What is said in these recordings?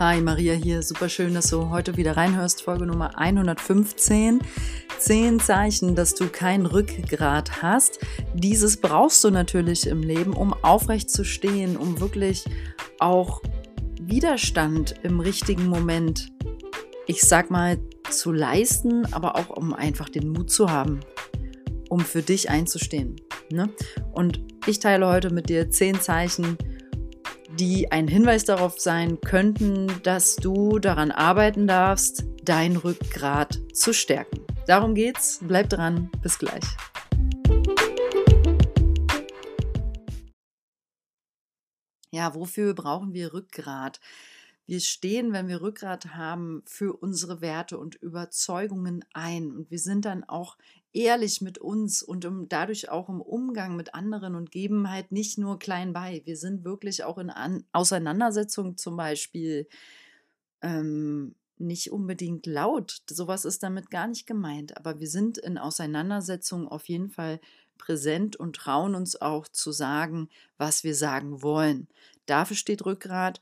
Hi, Maria hier. Super schön, dass du heute wieder reinhörst. Folge Nummer 115. Zehn Zeichen, dass du kein Rückgrat hast. Dieses brauchst du natürlich im Leben, um aufrecht zu stehen, um wirklich auch Widerstand im richtigen Moment, ich sag mal, zu leisten, aber auch um einfach den Mut zu haben, um für dich einzustehen. Ne? Und ich teile heute mit dir zehn Zeichen, die ein Hinweis darauf sein könnten, dass du daran arbeiten darfst, dein Rückgrat zu stärken. Darum geht's. Bleib dran. Bis gleich. Ja, wofür brauchen wir Rückgrat? Wir stehen, wenn wir Rückgrat haben, für unsere Werte und Überzeugungen ein. Und wir sind dann auch ehrlich mit uns und um, dadurch auch im Umgang mit anderen und geben halt nicht nur klein bei. Wir sind wirklich auch in An Auseinandersetzungen zum Beispiel ähm, nicht unbedingt laut. Sowas ist damit gar nicht gemeint. Aber wir sind in Auseinandersetzungen auf jeden Fall präsent und trauen uns auch zu sagen, was wir sagen wollen. Dafür steht Rückgrat.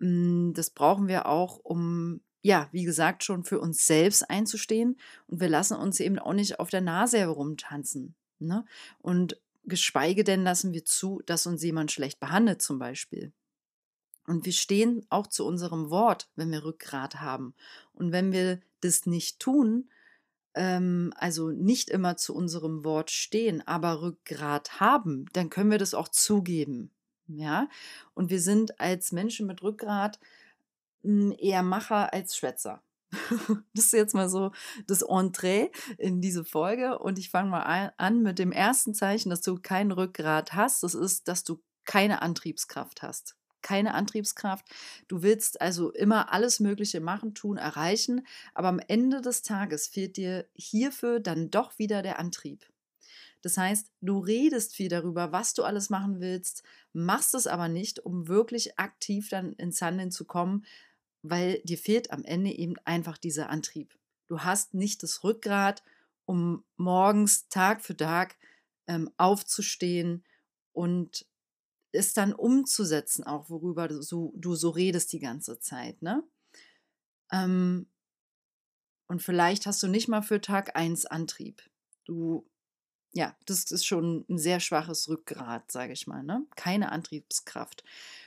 Hm, das brauchen wir auch, um, ja, wie gesagt, schon für uns selbst einzustehen. Und wir lassen uns eben auch nicht auf der Nase herumtanzen. Ne? Und geschweige denn lassen wir zu, dass uns jemand schlecht behandelt, zum Beispiel. Und wir stehen auch zu unserem Wort, wenn wir Rückgrat haben. Und wenn wir das nicht tun, ähm, also nicht immer zu unserem Wort stehen, aber Rückgrat haben, dann können wir das auch zugeben. Ja, und wir sind als Menschen mit Rückgrat hm, eher Macher als Schwätzer. Das ist jetzt mal so das Entree in diese Folge. Und ich fange mal an mit dem ersten Zeichen, dass du kein Rückgrat hast. Das ist, dass du keine Antriebskraft hast. Keine Antriebskraft. Du willst also immer alles Mögliche machen, tun, erreichen. Aber am Ende des Tages fehlt dir hierfür dann doch wieder der Antrieb. Das heißt, du redest viel darüber, was du alles machen willst, machst es aber nicht, um wirklich aktiv dann ins Handeln zu kommen, weil dir fehlt am Ende eben einfach dieser Antrieb. Du hast nicht das Rückgrat, um morgens Tag für Tag ähm, aufzustehen und es dann umzusetzen, auch worüber du so, du so redest die ganze Zeit. Ne? Ähm, und vielleicht hast du nicht mal für Tag 1 Antrieb. Du ja, das ist schon ein sehr schwaches Rückgrat, sage ich mal. Ne? Keine Antriebskraft.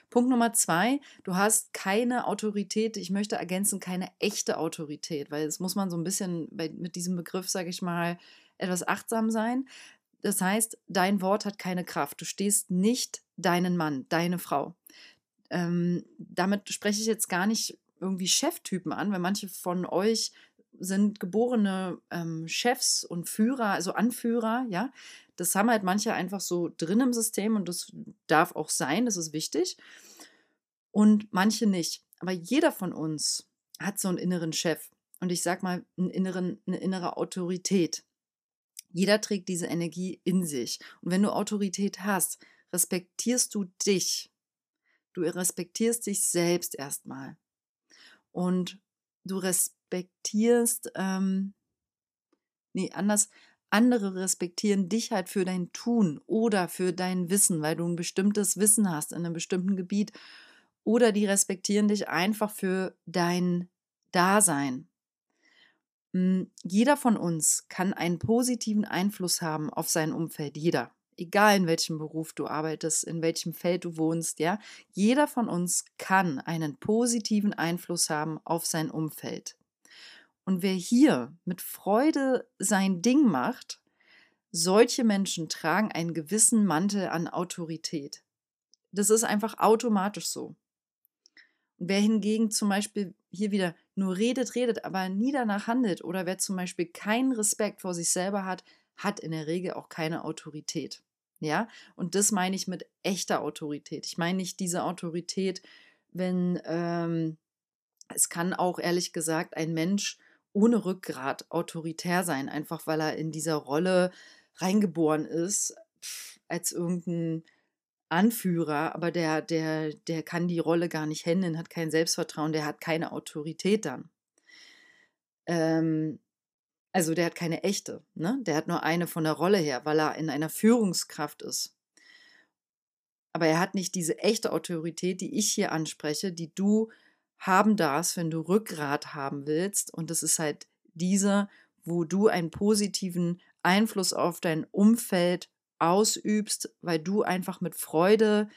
Punkt Nummer zwei, du hast keine Autorität, ich möchte ergänzen, keine echte Autorität, weil es muss man so ein bisschen bei, mit diesem Begriff, sage ich mal, etwas achtsam sein. Das heißt, dein Wort hat keine Kraft. Du stehst nicht deinen Mann, deine Frau. Ähm, damit spreche ich jetzt gar nicht irgendwie Cheftypen an, weil manche von euch sind geborene ähm, Chefs und Führer, also Anführer, ja. Das haben halt manche einfach so drin im System und das darf auch sein, das ist wichtig. Und manche nicht. Aber jeder von uns hat so einen inneren Chef und ich sag mal einen inneren, eine innere Autorität. Jeder trägt diese Energie in sich. Und wenn du Autorität hast, respektierst du dich. Du respektierst dich selbst erstmal. Und du respektierst respektierst, ähm, nee, anders, andere respektieren dich halt für dein Tun oder für dein Wissen, weil du ein bestimmtes Wissen hast in einem bestimmten Gebiet. Oder die respektieren dich einfach für dein Dasein. Hm, jeder von uns kann einen positiven Einfluss haben auf sein Umfeld. Jeder egal in welchem Beruf du arbeitest, in welchem Feld du wohnst, ja, jeder von uns kann einen positiven Einfluss haben auf sein Umfeld. Und wer hier mit Freude sein Ding macht, solche Menschen tragen einen gewissen Mantel an Autorität. Das ist einfach automatisch so. Und wer hingegen zum Beispiel hier wieder nur redet, redet, aber nie danach handelt oder wer zum Beispiel keinen Respekt vor sich selber hat, hat in der Regel auch keine Autorität. Ja, und das meine ich mit echter Autorität. Ich meine nicht diese Autorität, wenn ähm, es kann auch ehrlich gesagt ein Mensch ohne Rückgrat autoritär sein, einfach weil er in dieser Rolle reingeboren ist, als irgendein Anführer, aber der, der, der kann die Rolle gar nicht handeln, hat kein Selbstvertrauen, der hat keine Autorität dann. Ähm, also der hat keine echte, ne? Der hat nur eine von der Rolle her, weil er in einer Führungskraft ist. Aber er hat nicht diese echte Autorität, die ich hier anspreche, die du haben darfst, wenn du Rückgrat haben willst. Und das ist halt diese, wo du einen positiven Einfluss auf dein Umfeld ausübst, weil du einfach mit Freude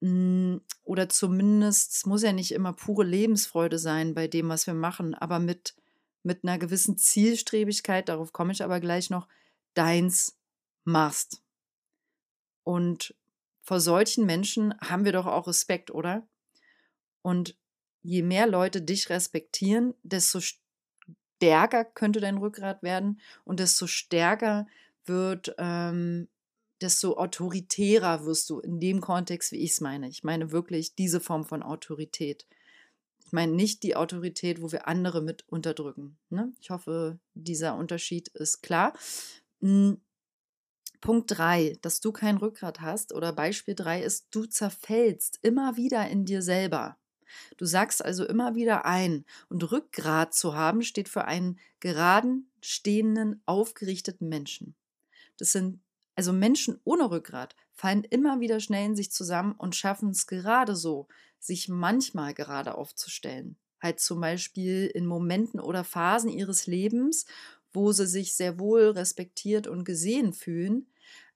hm, oder zumindest, es muss ja nicht immer pure Lebensfreude sein bei dem, was wir machen, aber mit, mit einer gewissen Zielstrebigkeit, darauf komme ich aber gleich noch, deins machst. Und vor solchen Menschen haben wir doch auch Respekt, oder? Und je mehr Leute dich respektieren, desto stärker könnte dein Rückgrat werden und desto stärker wird, ähm, desto autoritärer wirst du in dem Kontext, wie ich es meine. Ich meine wirklich diese Form von Autorität. Ich meine nicht die Autorität, wo wir andere mit unterdrücken. Ne? Ich hoffe, dieser Unterschied ist klar. Hm. Punkt 3, dass du kein Rückgrat hast oder Beispiel 3 ist, du zerfällst immer wieder in dir selber. Du sagst also immer wieder ein. Und Rückgrat zu haben steht für einen geraden, stehenden, aufgerichteten Menschen. Das sind also Menschen ohne Rückgrat fallen immer wieder schnell in sich zusammen und schaffen es gerade so, sich manchmal gerade aufzustellen. Halt zum Beispiel in Momenten oder Phasen ihres Lebens, wo sie sich sehr wohl respektiert und gesehen fühlen,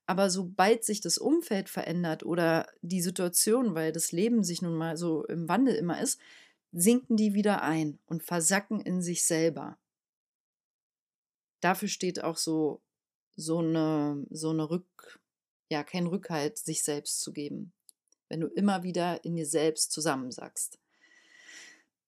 aber sobald sich das Umfeld verändert oder die Situation, weil das Leben sich nun mal so im Wandel immer ist, sinken die wieder ein und versacken in sich selber. Dafür steht auch so, so eine, so eine Rück, ja, kein Rückhalt, sich selbst zu geben. Wenn du immer wieder in dir selbst zusammensackst.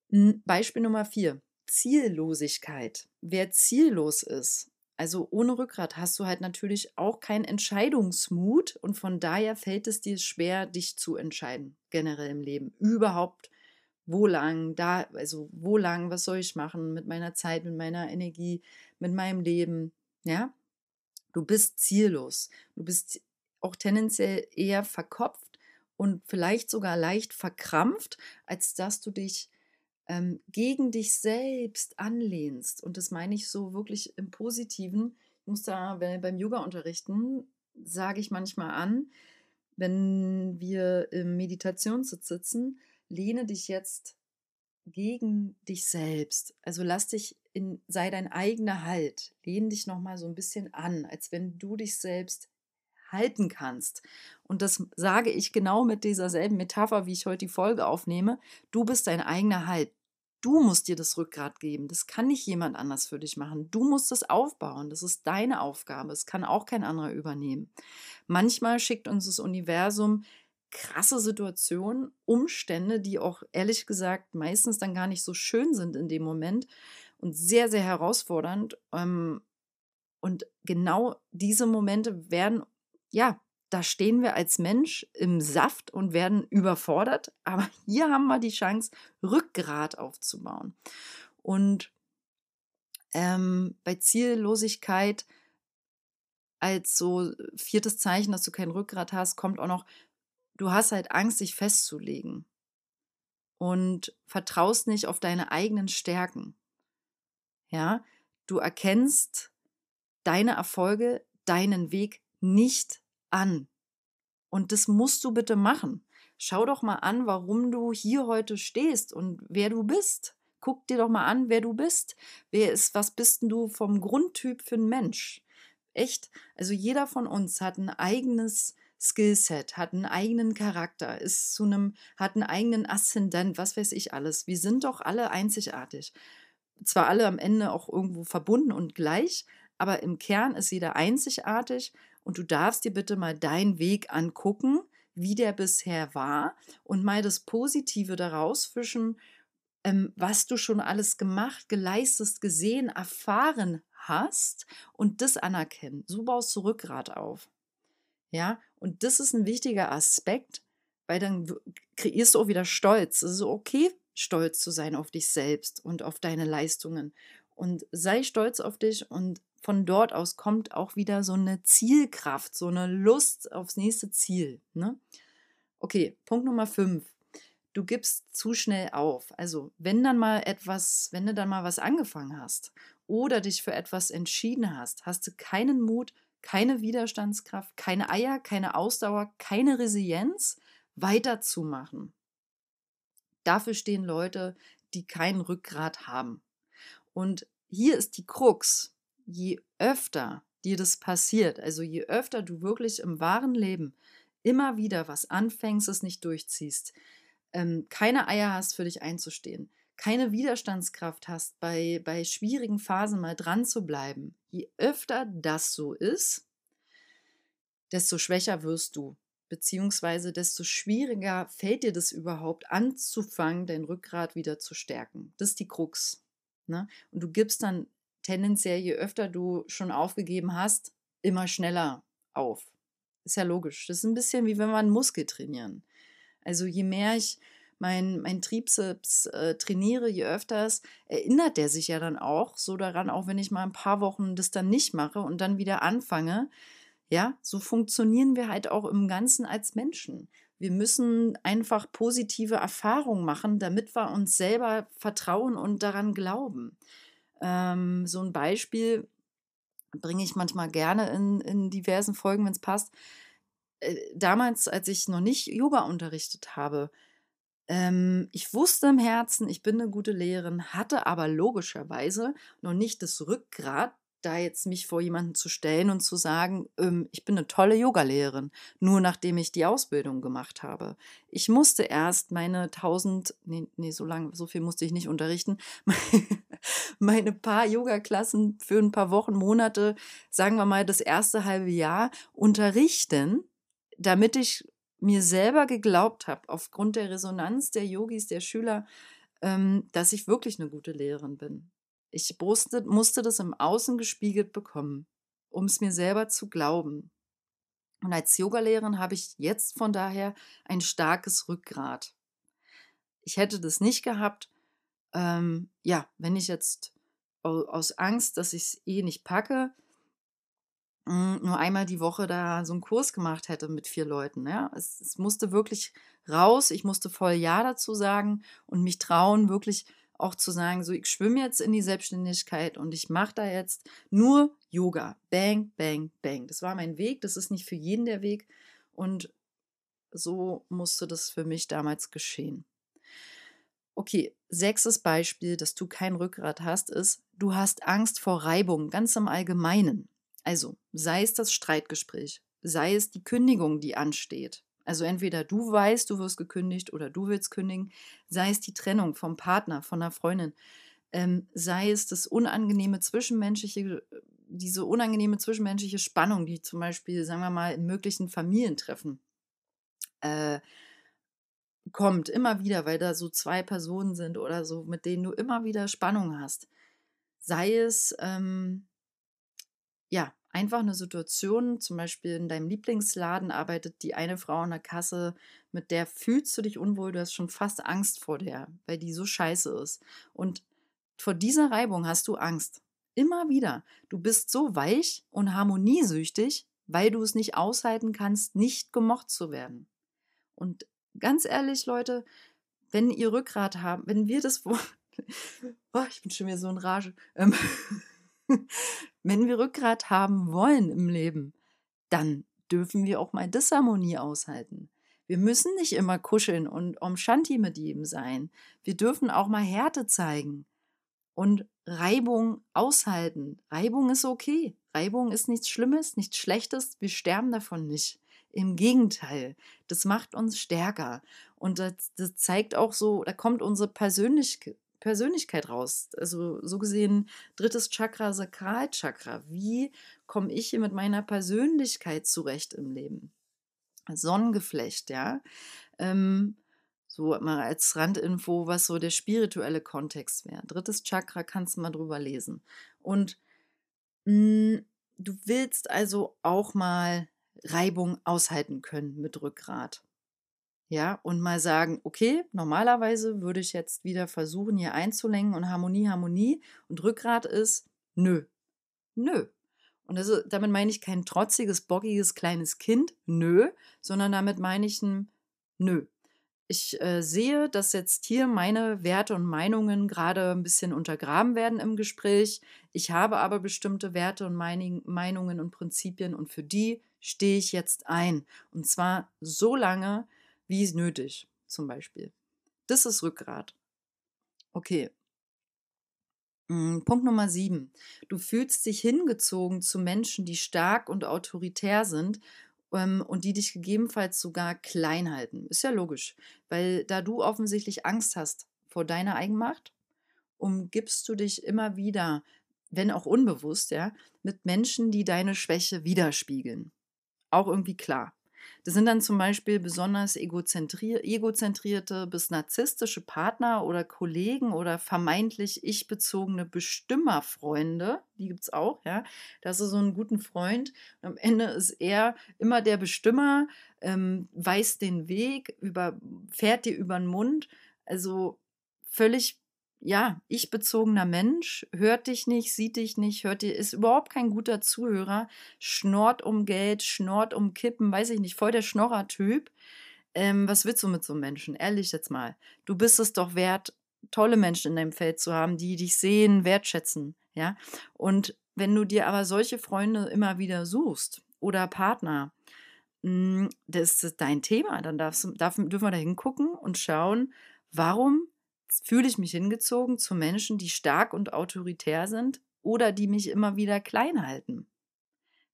Beispiel Nummer vier. Ziellosigkeit. Wer ziellos ist, also ohne Rückgrat hast du halt natürlich auch keinen Entscheidungsmut und von daher fällt es dir schwer, dich zu entscheiden, generell im Leben. Überhaupt, wo lang, da, also wo lang, was soll ich machen mit meiner Zeit, mit meiner Energie, mit meinem Leben, ja? Du bist ziellos. Du bist auch tendenziell eher verkopft und vielleicht sogar leicht verkrampft, als dass du dich ähm, gegen dich selbst anlehnst, und das meine ich so wirklich im Positiven, ich muss da beim Yoga unterrichten, sage ich manchmal an, wenn wir im Meditationssitz sitzen, lehne dich jetzt gegen dich selbst. Also lass dich in, sei dein eigener Halt. Lehne dich nochmal so ein bisschen an, als wenn du dich selbst halten kannst. Und das sage ich genau mit dieser selben Metapher, wie ich heute die Folge aufnehme. Du bist dein eigener Halt. Du musst dir das Rückgrat geben. Das kann nicht jemand anders für dich machen. Du musst es aufbauen. Das ist deine Aufgabe. Es kann auch kein anderer übernehmen. Manchmal schickt uns das Universum krasse Situationen, Umstände, die auch ehrlich gesagt meistens dann gar nicht so schön sind in dem Moment und sehr, sehr herausfordernd. Ähm, und genau diese Momente werden ja da stehen wir als Mensch im Saft und werden überfordert. Aber hier haben wir die Chance, Rückgrat aufzubauen. Und ähm, bei Ziellosigkeit als so viertes Zeichen, dass du kein Rückgrat hast, kommt auch noch, du hast halt Angst, dich festzulegen und vertraust nicht auf deine eigenen Stärken. Ja, du erkennst deine Erfolge, deinen Weg nicht an. Und das musst du bitte machen. Schau doch mal an, warum du hier heute stehst und wer du bist. Guck dir doch mal an, wer du bist. Wer ist, was bist denn du vom Grundtyp für ein Mensch? Echt? Also jeder von uns hat ein eigenes Skillset, hat einen eigenen Charakter, ist zu einem, hat einen eigenen Aszendent, was weiß ich alles. Wir sind doch alle einzigartig. Zwar alle am Ende auch irgendwo verbunden und gleich, aber im Kern ist jeder einzigartig und du darfst dir bitte mal deinen Weg angucken, wie der bisher war und mal das Positive daraus fischen, ähm, was du schon alles gemacht, geleistet, gesehen, erfahren hast und das anerkennen. So baust du Rückgrat auf. Ja, und das ist ein wichtiger Aspekt, weil dann kreierst du auch wieder Stolz. Es ist okay, stolz zu sein auf dich selbst und auf deine Leistungen. Und sei stolz auf dich und von dort aus kommt auch wieder so eine Zielkraft, so eine Lust aufs nächste Ziel. Ne? Okay, Punkt Nummer fünf. Du gibst zu schnell auf. Also, wenn dann mal etwas, wenn du dann mal was angefangen hast oder dich für etwas entschieden hast, hast du keinen Mut, keine Widerstandskraft, keine Eier, keine Ausdauer, keine Resilienz, weiterzumachen. Dafür stehen Leute, die kein Rückgrat haben. Und hier ist die Krux. Je öfter dir das passiert, also je öfter du wirklich im wahren Leben immer wieder was anfängst, es nicht durchziehst, ähm, keine Eier hast für dich einzustehen, keine Widerstandskraft hast, bei, bei schwierigen Phasen mal dran zu bleiben, je öfter das so ist, desto schwächer wirst du, beziehungsweise desto schwieriger fällt dir das überhaupt anzufangen, dein Rückgrat wieder zu stärken. Das ist die Krux. Ne? Und du gibst dann tendenziell, je öfter du schon aufgegeben hast, immer schneller auf. Ist ja logisch. Das ist ein bisschen wie wenn wir einen Muskel trainieren. Also je mehr ich mein, mein Trizeps äh, trainiere, je öfters, erinnert der sich ja dann auch so daran, auch wenn ich mal ein paar Wochen das dann nicht mache und dann wieder anfange. Ja, so funktionieren wir halt auch im Ganzen als Menschen. Wir müssen einfach positive Erfahrungen machen, damit wir uns selber vertrauen und daran glauben. Ähm, so ein Beispiel bringe ich manchmal gerne in, in diversen Folgen, wenn es passt. Äh, damals, als ich noch nicht Yoga unterrichtet habe, ähm, ich wusste im Herzen, ich bin eine gute Lehrerin, hatte aber logischerweise noch nicht das Rückgrat, da jetzt mich vor jemanden zu stellen und zu sagen, ähm, ich bin eine tolle Yogalehrerin, nur nachdem ich die Ausbildung gemacht habe. Ich musste erst meine 1000, nee, nee so lange, so viel musste ich nicht unterrichten, meine paar Yoga-Klassen für ein paar Wochen, Monate, sagen wir mal das erste halbe Jahr unterrichten, damit ich mir selber geglaubt habe, aufgrund der Resonanz der Yogis, der Schüler, ähm, dass ich wirklich eine gute Lehrerin bin. Ich musste, musste das im Außen gespiegelt bekommen, um es mir selber zu glauben. Und als Yogalehrerin habe ich jetzt von daher ein starkes Rückgrat. Ich hätte das nicht gehabt, ähm, ja, wenn ich jetzt aus Angst, dass ich es eh nicht packe, hm, nur einmal die Woche da so einen Kurs gemacht hätte mit vier Leuten. Ja? Es, es musste wirklich raus, ich musste voll Ja dazu sagen und mich trauen, wirklich auch zu sagen, so ich schwimme jetzt in die Selbstständigkeit und ich mache da jetzt nur Yoga. Bang, bang, bang. Das war mein Weg, das ist nicht für jeden der Weg und so musste das für mich damals geschehen. Okay, sechstes Beispiel, dass du kein Rückgrat hast, ist, du hast Angst vor Reibung, ganz im Allgemeinen. Also, sei es das Streitgespräch, sei es die Kündigung, die ansteht. Also entweder du weißt, du wirst gekündigt oder du willst kündigen, sei es die Trennung vom Partner, von einer Freundin, ähm, sei es das unangenehme zwischenmenschliche, diese unangenehme zwischenmenschliche Spannung, die zum Beispiel, sagen wir mal, in möglichen Familientreffen äh, kommt, immer wieder, weil da so zwei Personen sind oder so, mit denen du immer wieder Spannung hast. Sei es ähm, ja, einfach eine Situation, zum Beispiel in deinem Lieblingsladen arbeitet die eine Frau an der Kasse, mit der fühlst du dich unwohl, du hast schon fast Angst vor der, weil die so scheiße ist. Und vor dieser Reibung hast du Angst. Immer wieder. Du bist so weich und harmoniesüchtig, weil du es nicht aushalten kannst, nicht gemocht zu werden. Und ganz ehrlich, Leute, wenn ihr Rückgrat habt, wenn wir das, oh, ich bin schon wieder so in Rage, ähm, Wenn wir Rückgrat haben wollen im Leben, dann dürfen wir auch mal Disharmonie aushalten. Wir müssen nicht immer kuscheln und um Shanti mit jedem sein. Wir dürfen auch mal Härte zeigen und Reibung aushalten. Reibung ist okay. Reibung ist nichts Schlimmes, nichts Schlechtes. Wir sterben davon nicht. Im Gegenteil, das macht uns stärker. Und das, das zeigt auch so, da kommt unsere Persönlichkeit, Persönlichkeit raus. Also so gesehen, drittes Chakra, Sakralchakra. Wie komme ich hier mit meiner Persönlichkeit zurecht im Leben? Sonnengeflecht, ja. Ähm, so mal als Randinfo, was so der spirituelle Kontext wäre. Drittes Chakra kannst du mal drüber lesen. Und mh, hm, du willst also auch mal Reibung aushalten können mit Rückgrat. Ja, und mal sagen, okay, normalerweise würde ich jetzt wieder versuchen, hier einzulenken und Harmonie, Harmonie und Rückgrat ist, nö, nö. Und das, damit meine ich kein trotziges, bockiges kleines Kind, nö, sondern damit meine ich ein Nö. Ich äh, sehe, dass jetzt hier meine Werte und Meinungen gerade ein bisschen untergraben werden im Gespräch. Ich habe aber bestimmte Werte und Meining, Meinungen und Prinzipien und für die stehe ich jetzt ein. Und zwar so lange, wie es nötig, zum Beispiel. Das ist Rückgrat. Okay. Mm, Punkt Nummer sieben. Du fühlst dich hingezogen zu Menschen, die stark und autoritär sind ähm, und die dich gegebenenfalls sogar klein halten. Ist ja logisch, weil da du offensichtlich Angst hast vor deiner Eigenmacht, umgibst du dich immer wieder, wenn auch unbewusst, ja, mit Menschen, die deine Schwäche widerspiegeln. Auch irgendwie klar. Das sind dann zum Beispiel besonders egozentrierte bis narzisstische Partner oder Kollegen oder vermeintlich ich-bezogene Bestimmerfreunde. Die gibt es auch, ja. Da hast du so einen guten Freund. am Ende ist er immer der Bestimmer, ähm, weiß den Weg, über, fährt dir über den Mund. Also völlig ja, ich bezogener Mensch, hört dich nicht, sieht dich nicht, hört dir, ist überhaupt kein guter Zuhörer, schnort um Geld, schnort um Kippen, weiß ich nicht, voll der Schnorrer-Typ. Ähm, was willst du mit so einem Menschen? Ehrlich jetzt mal. Du bist es doch wert, tolle Menschen in deinem Feld zu haben, die dich sehen, wertschätzen, ja. Und wenn du dir aber solche Freunde immer wieder suchst oder Partner, hm, das ist dein Thema, dann darfst, darf, dürfen wir da hingucken und schauen, warum fühle ich mich hingezogen zu Menschen, die stark und autoritär sind oder die mich immer wieder klein halten.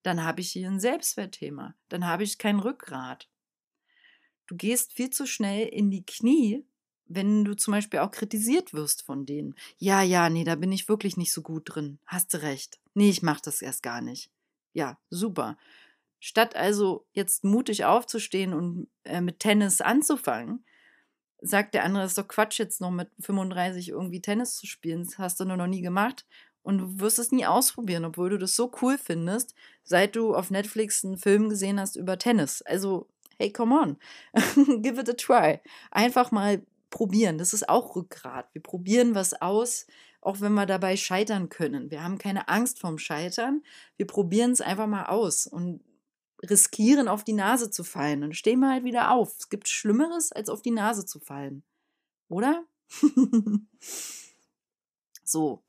Dann habe ich hier ein Selbstwertthema. Dann habe ich kein Rückgrat. Du gehst viel zu schnell in die Knie, wenn du zum Beispiel auch kritisiert wirst von denen. Ja, ja, nee, da bin ich wirklich nicht so gut drin. Hast du recht. Nee, ich mache das erst gar nicht. Ja, super. Statt also jetzt mutig aufzustehen und äh, mit Tennis anzufangen, sagt der andere, ist doch Quatsch, jetzt noch mit 35 irgendwie Tennis zu spielen. Das hast du nur noch nie gemacht. Und du wirst es nie ausprobieren, obwohl du das so cool findest, seit du auf Netflix einen Film gesehen hast über Tennis. Also, hey, come on. Give it a try. Einfach mal probieren. Das ist auch Rückgrat. Wir probieren was aus, auch wenn wir dabei scheitern können. Wir haben keine Angst vorm Scheitern. Wir probieren es einfach mal aus. Und riskieren, auf die Nase zu fallen. Dann stehen wir halt wieder auf. Es gibt Schlimmeres, als auf die Nase zu fallen. Oder? so.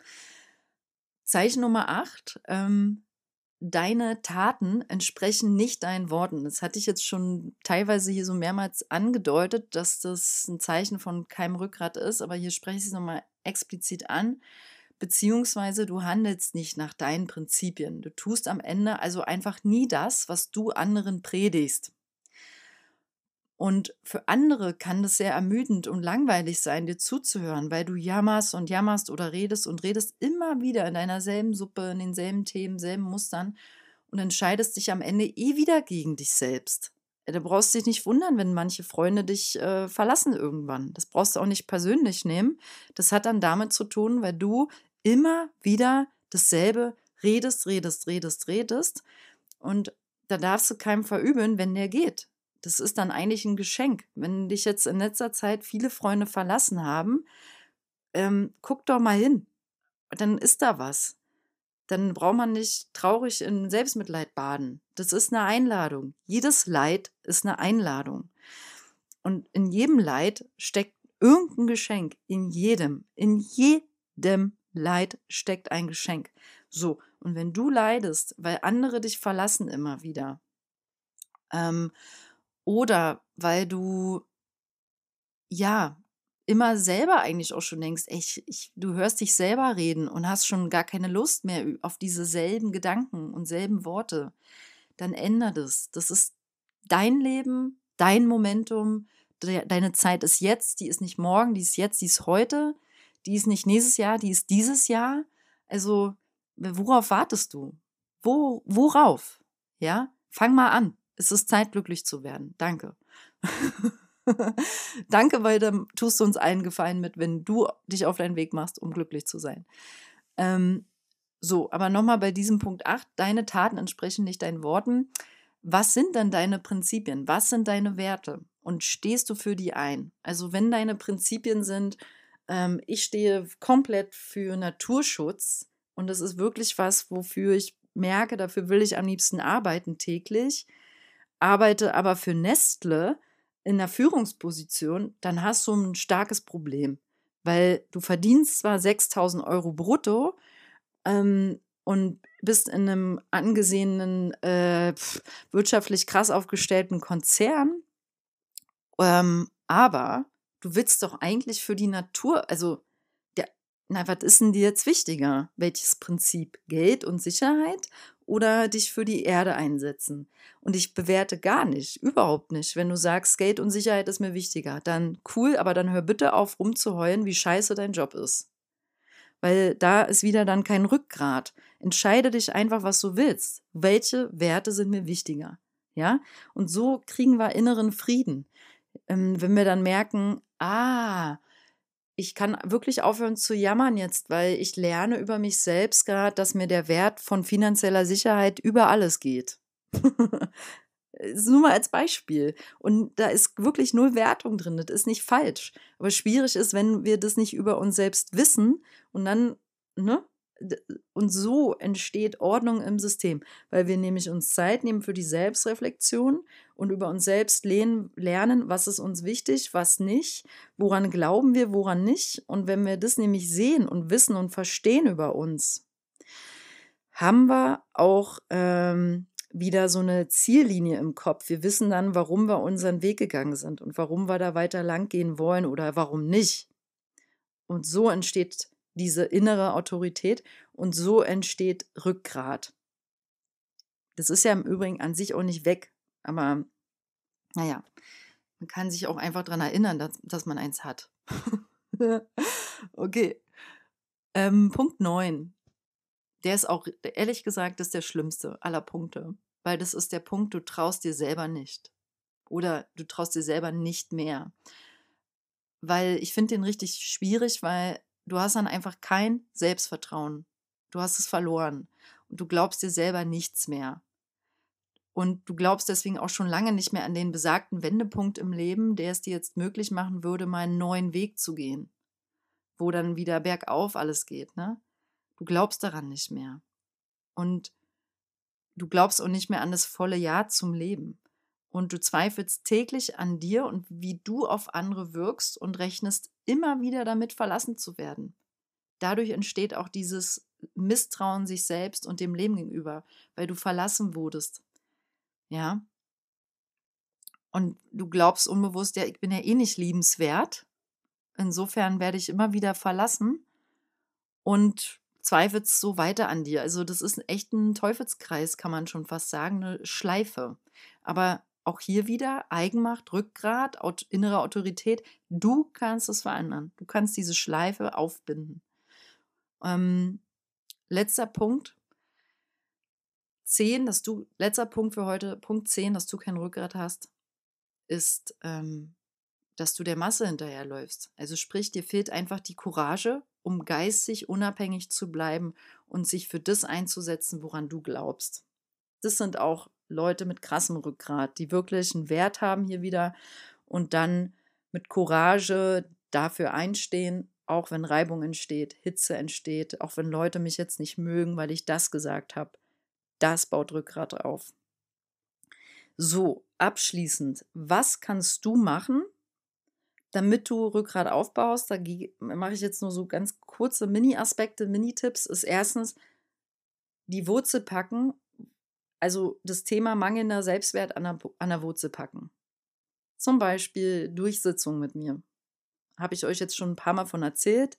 Zeichen Nummer 8. Ähm, deine Taten entsprechen nicht deinen Worten. Das hatte ich jetzt schon teilweise hier so mehrmals angedeutet, dass das ein Zeichen von keinem Rückgrat ist, aber hier spreche ich es nochmal explizit an beziehungsweise du handelst nicht nach deinen Prinzipien. Du tust am Ende also einfach nie das, was du anderen predigst. Und für andere kann das sehr ermüdend und langweilig sein, dir zuzuhören, weil du jammerst und jammerst oder redest und redest immer wieder in deiner selben Suppe, in denselben Themen, selben Mustern und entscheidest dich am Ende eh wieder gegen dich selbst. Du brauchst dich nicht wundern, wenn manche Freunde dich äh, verlassen irgendwann. Das brauchst du auch nicht persönlich nehmen. Das hat dann damit zu tun, weil du immer wieder dasselbe redest, redest, redest, redest. Und da darfst du keinem verübeln, wenn der geht. Das ist dann eigentlich ein Geschenk. Wenn dich jetzt in letzter Zeit viele Freunde verlassen haben, ähm, guck doch mal hin. Dann ist da was. Dann braucht man nicht traurig in Selbstmitleid baden. Das ist eine Einladung. Jedes Leid ist eine Einladung. Und in jedem Leid steckt irgendein Geschenk. In jedem. In jedem Leid steckt ein Geschenk. So, und wenn du leidest, weil andere dich verlassen immer wieder, ähm, oder weil du ja immer selber eigentlich auch schon denkst, ey, ich, ich, du hörst dich selber reden und hast schon gar keine Lust mehr auf diese selben Gedanken und selben Worte, dann ändere das. Das ist dein Leben, dein Momentum, deine Zeit ist jetzt, die ist nicht morgen, die ist jetzt, die ist heute die ist nicht nächstes Jahr, die ist dieses Jahr. Also, worauf wartest du? Wo, worauf? Ja, fang mal an. Es ist Zeit, glücklich zu werden. Danke. Danke, weil dann tust du uns allen Gefallen mit, wenn du dich auf deinen Weg machst, um glücklich zu sein. Ähm, so, aber nochmal bei diesem Punkt 8, deine Taten entsprechen nicht deinen Worten. Was sind denn deine Prinzipien? Was sind deine Werte? Und stehst du für die ein? Also wenn deine Prinzipien sind, ähm, ich stehe komplett für Naturschutz und das ist wirklich was, wofür ich merke, dafür will ich am liebsten arbeiten täglich, arbeite aber für Nestle in der Führungsposition, dann hast du ein starkes Problem, weil du verdienst zwar 6000 Euro brutto ähm, und bist in einem angesehenen, äh, wirtschaftlich krass aufgestellten Konzern, ähm, aber Du willst doch eigentlich für die Natur, also, der, na, was ist denn dir jetzt wichtiger? Welches Prinzip? Geld und Sicherheit oder dich für die Erde einsetzen? Und ich bewerte gar nicht, überhaupt nicht. Wenn du sagst, Geld und Sicherheit ist mir wichtiger, dann cool, aber dann hör bitte auf, rumzuheulen, wie scheiße dein Job ist. Weil da ist wieder dann kein Rückgrat. Entscheide dich einfach, was du willst. Welche Werte sind mir wichtiger? Ja? Und so kriegen wir inneren Frieden. Ähm, wenn wir dann merken, ah, ich kann wirklich aufhören zu jammern jetzt, weil ich lerne über mich selbst gerade, dass mir der Wert von finanzieller Sicherheit über alles geht. nur mal als Beispiel. Und da ist wirklich null Wertung drin. Das ist nicht falsch. Aber schwierig ist, wenn wir das nicht über uns selbst wissen und dann, ne? Und so entsteht Ordnung im System, weil wir nämlich uns Zeit nehmen für die Selbstreflexion und über uns selbst lernen, was ist uns wichtig, was nicht, woran glauben wir, woran nicht. Und wenn wir das nämlich sehen und wissen und verstehen über uns, haben wir auch ähm, wieder so eine Ziellinie im Kopf. Wir wissen dann, warum wir unseren Weg gegangen sind und warum wir da weiter lang gehen wollen oder warum nicht. Und so entsteht diese innere Autorität und so entsteht Rückgrat. Das ist ja im Übrigen an sich auch nicht weg, aber naja, man kann sich auch einfach daran erinnern, dass, dass man eins hat. okay. Ähm, Punkt 9. Der ist auch, ehrlich gesagt, ist der schlimmste aller Punkte, weil das ist der Punkt, du traust dir selber nicht. Oder du traust dir selber nicht mehr. Weil ich finde den richtig schwierig, weil du hast dann einfach kein Selbstvertrauen. Du hast es verloren und du glaubst dir selber nichts mehr. Und du glaubst deswegen auch schon lange nicht mehr an den besagten Wendepunkt im Leben, der es dir jetzt möglich machen würde, mal einen neuen Weg zu gehen, wo dann wieder bergauf alles geht, ne? Du glaubst daran nicht mehr. Und du glaubst auch nicht mehr an das volle Ja zum Leben. Und du zweifelst täglich an dir und wie du auf andere wirkst und rechnest immer wieder damit, verlassen zu werden. Dadurch entsteht auch dieses Misstrauen sich selbst und dem Leben gegenüber, weil du verlassen wurdest. Ja. Und du glaubst unbewusst, ja, ich bin ja eh nicht liebenswert. Insofern werde ich immer wieder verlassen und zweifelst so weiter an dir. Also das ist echt ein Teufelskreis, kann man schon fast sagen, eine Schleife. Aber auch hier wieder Eigenmacht, Rückgrat, innere Autorität. Du kannst es verändern. Du kannst diese Schleife aufbinden. Ähm, letzter Punkt. 10, dass du, letzter Punkt für heute, Punkt 10, dass du kein Rückgrat hast, ist, ähm, dass du der Masse hinterherläufst. Also sprich, dir fehlt einfach die Courage, um geistig unabhängig zu bleiben und sich für das einzusetzen, woran du glaubst. Das sind auch Leute mit krassem Rückgrat, die wirklich einen Wert haben hier wieder und dann mit Courage dafür einstehen, auch wenn Reibung entsteht, Hitze entsteht, auch wenn Leute mich jetzt nicht mögen, weil ich das gesagt habe. Das baut Rückgrat auf. So, abschließend, was kannst du machen, damit du Rückgrat aufbaust? Da mache ich jetzt nur so ganz kurze Mini-Aspekte, Mini-Tipps. Ist erstens die Wurzel packen also das Thema mangelnder Selbstwert an der, an der Wurzel packen. Zum Beispiel Durchsitzung mit mir. Habe ich euch jetzt schon ein paar Mal von erzählt.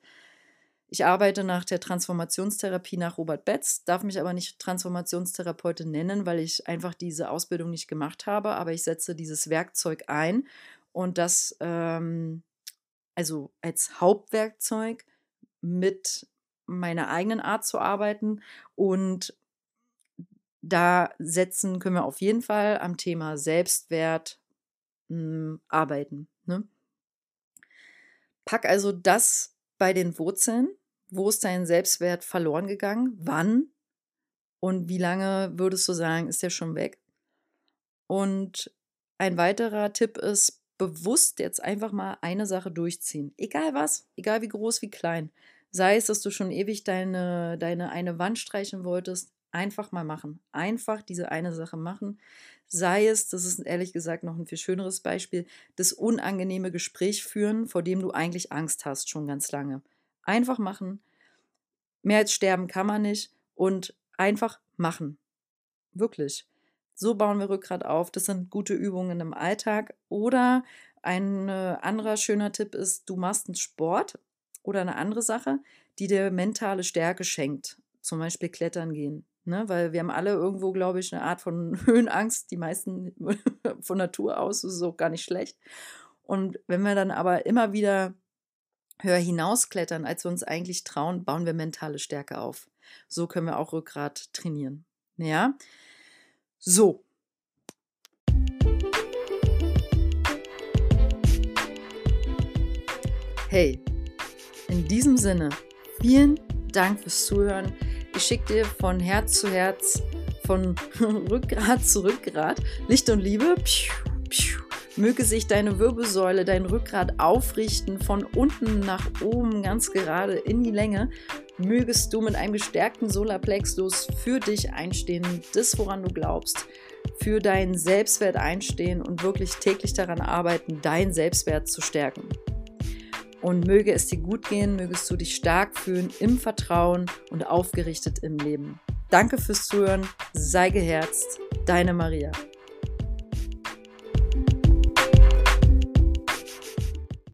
Ich arbeite nach der Transformationstherapie nach Robert Betz, darf mich aber nicht Transformationstherapeutin nennen, weil ich einfach diese Ausbildung nicht gemacht habe. Aber ich setze dieses Werkzeug ein und das ähm, also als Hauptwerkzeug mit meiner eigenen Art zu arbeiten und da setzen können wir auf jeden Fall am Thema Selbstwert mh, hm, arbeiten. Ne? Pack also das bei den Wurzeln. Wo ist dein Selbstwert verloren gegangen? Wann? Und wie lange würdest du sagen, ist der schon weg? Und ein weiterer Tipp ist, bewusst jetzt einfach mal eine Sache durchziehen. Egal was, egal wie groß, wie klein. Sei es, dass du schon ewig deine, deine eine Wand streichen wolltest, Einfach mal machen. Einfach diese eine Sache machen. Sei es, das ist ehrlich gesagt noch ein viel schöneres Beispiel, das unangenehme Gespräch führen, vor dem du eigentlich Angst hast, schon ganz lange. Einfach machen. Mehr als sterben kann man nicht. Und einfach machen. Wirklich. So bauen wir Rückgrat auf. Das sind gute Übungen im Alltag. Oder ein äh, anderer schöner Tipp ist, du machst einen Sport oder eine andere Sache, die dir mentale Stärke schenkt. Zum Beispiel Klettern gehen. Ne? Weil wir haben alle irgendwo, glaube ich, eine Art von Höhenangst. Die meisten von Natur aus das ist auch gar nicht schlecht. Und wenn wir dann aber immer wieder höher hinausklettern, als wir uns eigentlich trauen, bauen wir mentale Stärke auf. So können wir auch Rückgrat trainieren. Ja, so. Hey, in diesem Sinne, vielen Dank fürs Zuhören. Ich schicke dir von Herz zu Herz, von Rückgrat zu Rückgrat Licht und Liebe. Möge sich deine Wirbelsäule, dein Rückgrat aufrichten, von unten nach oben, ganz gerade in die Länge mögest du mit einem gestärkten Solarplexus für dich einstehen, das, woran du glaubst, für deinen Selbstwert einstehen und wirklich täglich daran arbeiten, deinen Selbstwert zu stärken. Und möge es dir gut gehen, mögest du dich stark fühlen im Vertrauen und aufgerichtet im Leben. Danke fürs Zuhören, sei geherzt, deine Maria.